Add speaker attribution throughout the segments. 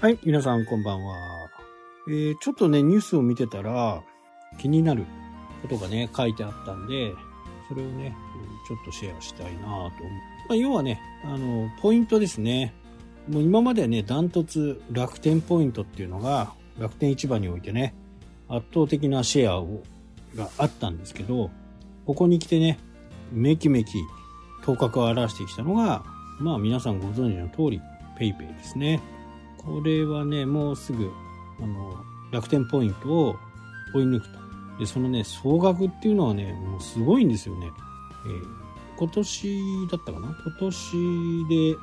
Speaker 1: はい、皆さんこんばんは。えー、ちょっとね、ニュースを見てたら、気になることがね、書いてあったんで、それをね、ちょっとシェアしたいなと思う。まあ、要はね、あの、ポイントですね。もう今までね、ダントツ楽天ポイントっていうのが、楽天市場においてね、圧倒的なシェアを、があったんですけど、ここに来てね、めきめき頭角を現してきたのが、まあ皆さんご存知の通り、ペイペイですね。これはね、もうすぐ、あの、楽天ポイントを追い抜くと。で、そのね、総額っていうのはね、もうすごいんですよね。えー、今年だったかな？今年で、えっ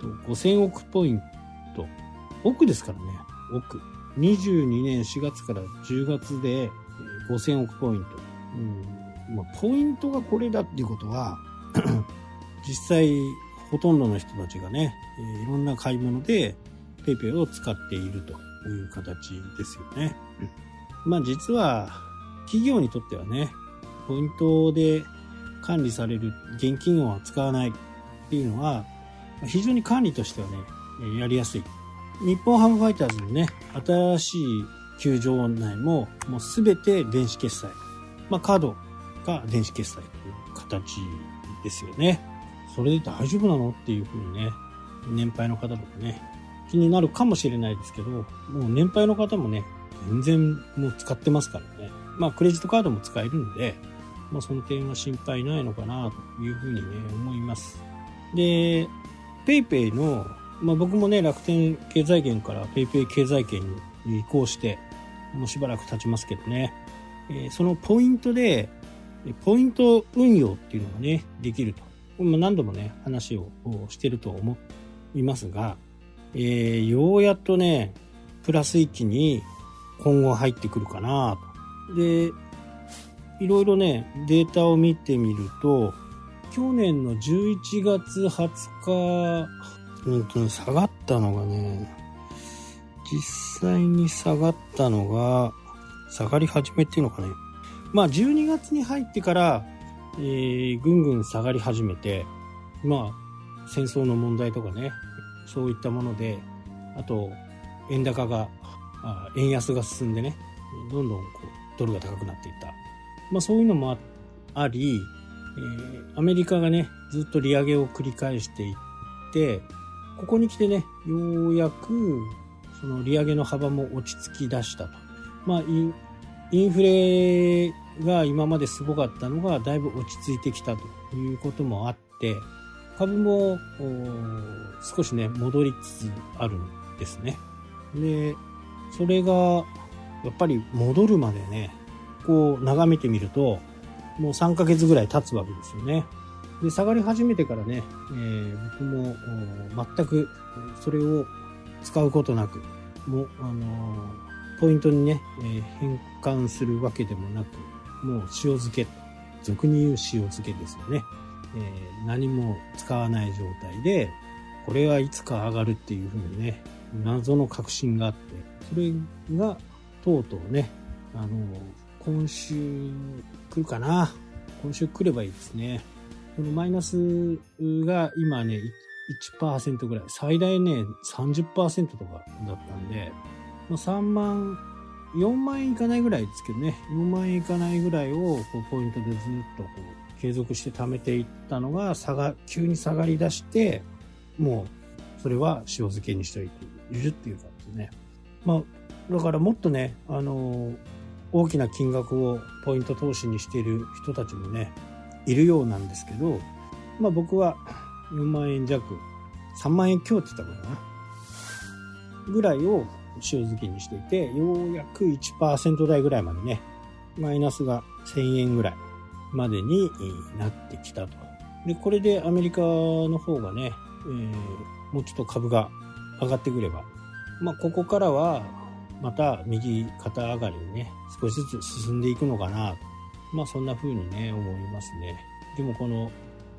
Speaker 1: と、5000億ポイント。億ですからね、億。22年4月から10月で5000億ポイント。うんまあ、ポイントがこれだっていうことは 実際ほとんどの人たちがねえ、いろんな買い物で PayPay を使っているという形ですよね。まあ実は企業にとってはね、ポイントで管理される現金を扱わないっていうのは非常に管理としてはね、やりやすい。日本ハムファイターズのね、新しい球場内ももうすべて電子決済。まあカードが電子決済という形ですよね。それで大丈夫なのっていうふうにね、年配の方とかね、気になるかもしれないですけど、もう年配の方もね、全然もう使ってますからね。まあクレジットカードも使えるんで、まあその点は心配ないのかなというふうにね、思います。で、PayPay の、まあ僕もね、楽天経済圏から PayPay 経済圏に移行して、もうしばらく経ちますけどね、えー、そのポイントで、ポイント運用っていうのがね、できると。何度もね、話をしてると思いますが、えー、ようやっとね、プラス1に今後入ってくるかなと。で、いろいろね、データを見てみると、去年の11月20日、うんと下がったのがね、実際に下がったのが、下がり始めっていうのかね。まあ12月に入ってから、えー、ぐんぐん下がり始めて、まあ戦争の問題とかね、そういったもので、あと、円高が、円安が進んでね、どんどんこうドルが高くなっていった。まあそういうのもあり、えー、アメリカがね、ずっと利上げを繰り返していって、ここに来てね、ようやく、その利上げの幅も落ち着き出したと。まあ、インフレが今まですごかったのがだいぶ落ち着いてきたということもあって、株も少しね、戻りつつあるんですね。で、それがやっぱり戻るまでね、こう眺めてみると、もう3ヶ月ぐらい経つわけですよね。で、下がり始めてからね、えー、僕も全くそれを使うことなく、もう、あのー、ポイントにね、えー、変換するわけでもなく、もう塩漬け、俗に言う塩漬けですよね。えー、何も使わない状態で、これはいつか上がるっていうふうにね、謎の確信があって、それがとうとうね、あの、今週来るかな。今週来ればいいですね。このマイナスが今ね、1%ぐらい、最大ね、30%とかだったんで、ま、3万、4万円いかないぐらいですけどね、4万円いかないぐらいをこうポイントでずっとこう継続して貯めていったのが下が、急に下がり出して、もう、それは塩漬けにしておいているっていう感じね。まあ、だからもっとね、あの、大きな金額をポイント投資にしている人たちもね、いるようなんですけど、まあ僕は4万円弱、3万円強って言ったかな。ぐらいを塩漬けにしていて、ようやく1%台ぐらいまでね、マイナスが1000円ぐらいまでになってきたと。で、これでアメリカの方がね、えー、もうちょっと株が上がってくれば、まあ、ここからはまた右肩上がりにね、少しずつ進んでいくのかな。まあ、そんな風にね、思いますね。でもこの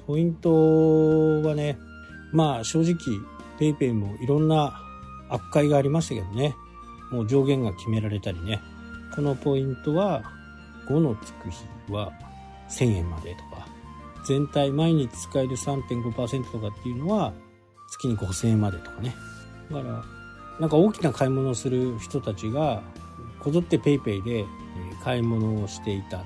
Speaker 1: ポイントはね、まあ正直 PayPay もいろんな悪解がありましたけどね、もう上限が決められたりね、このポイントは5のつく日は1000円までとか、全体毎日使える3.5%とかっていうのは月に5000円までとかね。だから、なんか大きな買い物をする人たちが、こぞって PayPay で買い物をしていたと。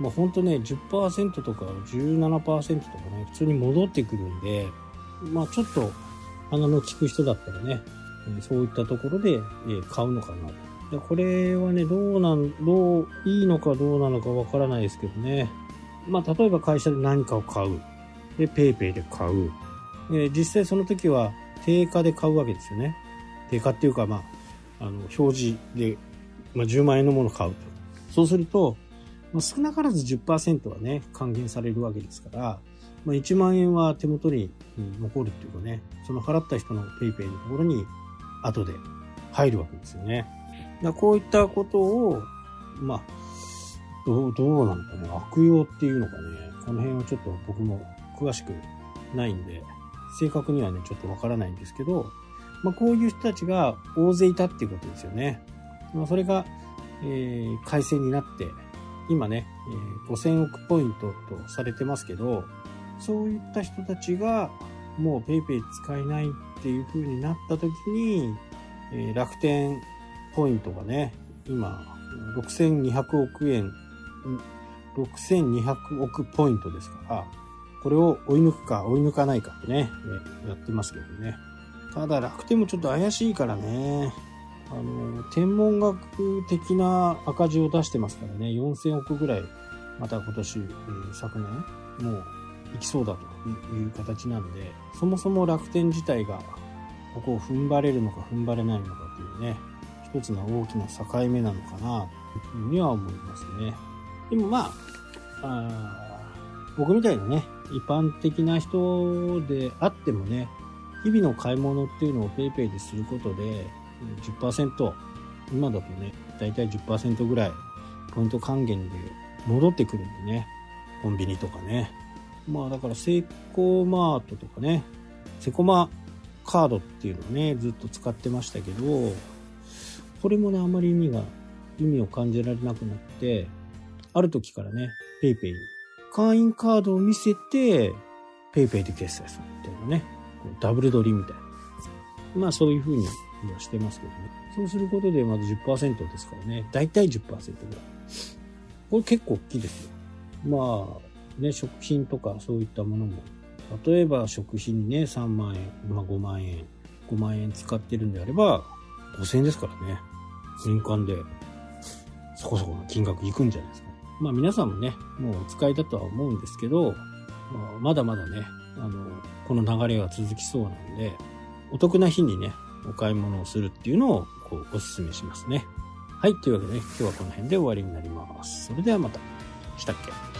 Speaker 1: もうほんとね、10%とか17%とかね、普通に戻ってくるんで、まあちょっと鼻の利く人だったらね、そういったところで買うのかなと。これはね、どうなん、どう、いいのかどうなのかわからないですけどね。まあ例えば会社で何かを買う。で、PayPay で買う。え実際その時は定価で買うわけですよね。定価っていうか、まあ、あの、表示で、まあ、10万円のものを買うと。そうすると、まあ、少なからず10%はね、還元されるわけですから、まあ、1万円は手元に残るっていうかね、その払った人の PayPay のところに後で入るわけですよね。だこういったことを、まあ、どう、どうなのかね、悪用っていうのかね、この辺はちょっと僕も詳しくないんで、正確にはね、ちょっとわからないんですけど、まあ、こういう人たちが大勢いたっていうことですよね。まあ、それが、えー、改正になって、今ね、えー、5000億ポイントとされてますけど、そういった人たちがもう PayPay 使えないっていう風になった時に、えー、楽天ポイントがね、今、6200億円、6200億ポイントですから、これを追い抜くか追い抜かないかってね、やってますけどね。ただ楽天もちょっと怪しいからね。あの、天文学的な赤字を出してますからね、4000億ぐらい、また今年、昨年、もう行きそうだという形なんで、そもそも楽天自体が、ここを踏ん張れるのか踏ん張れないのかというね、一つの大きな境目なのかな、というふうには思いますね。でもまあ、あ僕みたいなね、一般的な人であってもね、日々の買い物っていうのを PayPay ですることで10%、今だとね、だいたい10%ぐらいポイント還元で戻ってくるんでね、コンビニとかね。まあだからセイコーマートとかね、セコマカードっていうのをね、ずっと使ってましたけど、これもね、あまり意味が、意味を感じられなくなって、ある時からね、PayPay に会員カードを見せて、PayPay で決済するっていうのね、ダブル取りみたいな。まあそういうふうにはしてますけどね。そうすることでまず10%ですからね。だいたい10%ぐらい。これ結構大きいですよ。まあ、ね、食品とかそういったものも。例えば食品にね、3万円、まあ5万円、5万円使ってるんであれば、5000円ですからね。年間でそこそこの金額いくんじゃないですか。まあ皆さんもね、もうお使いだとは思うんですけど、まだまだね、あの、この流れが続きそうなんで、お得な日にね、お買い物をするっていうのをこうお勧めしますね。はい、というわけでね、今日はこの辺で終わりになります。それではまた。したっけ？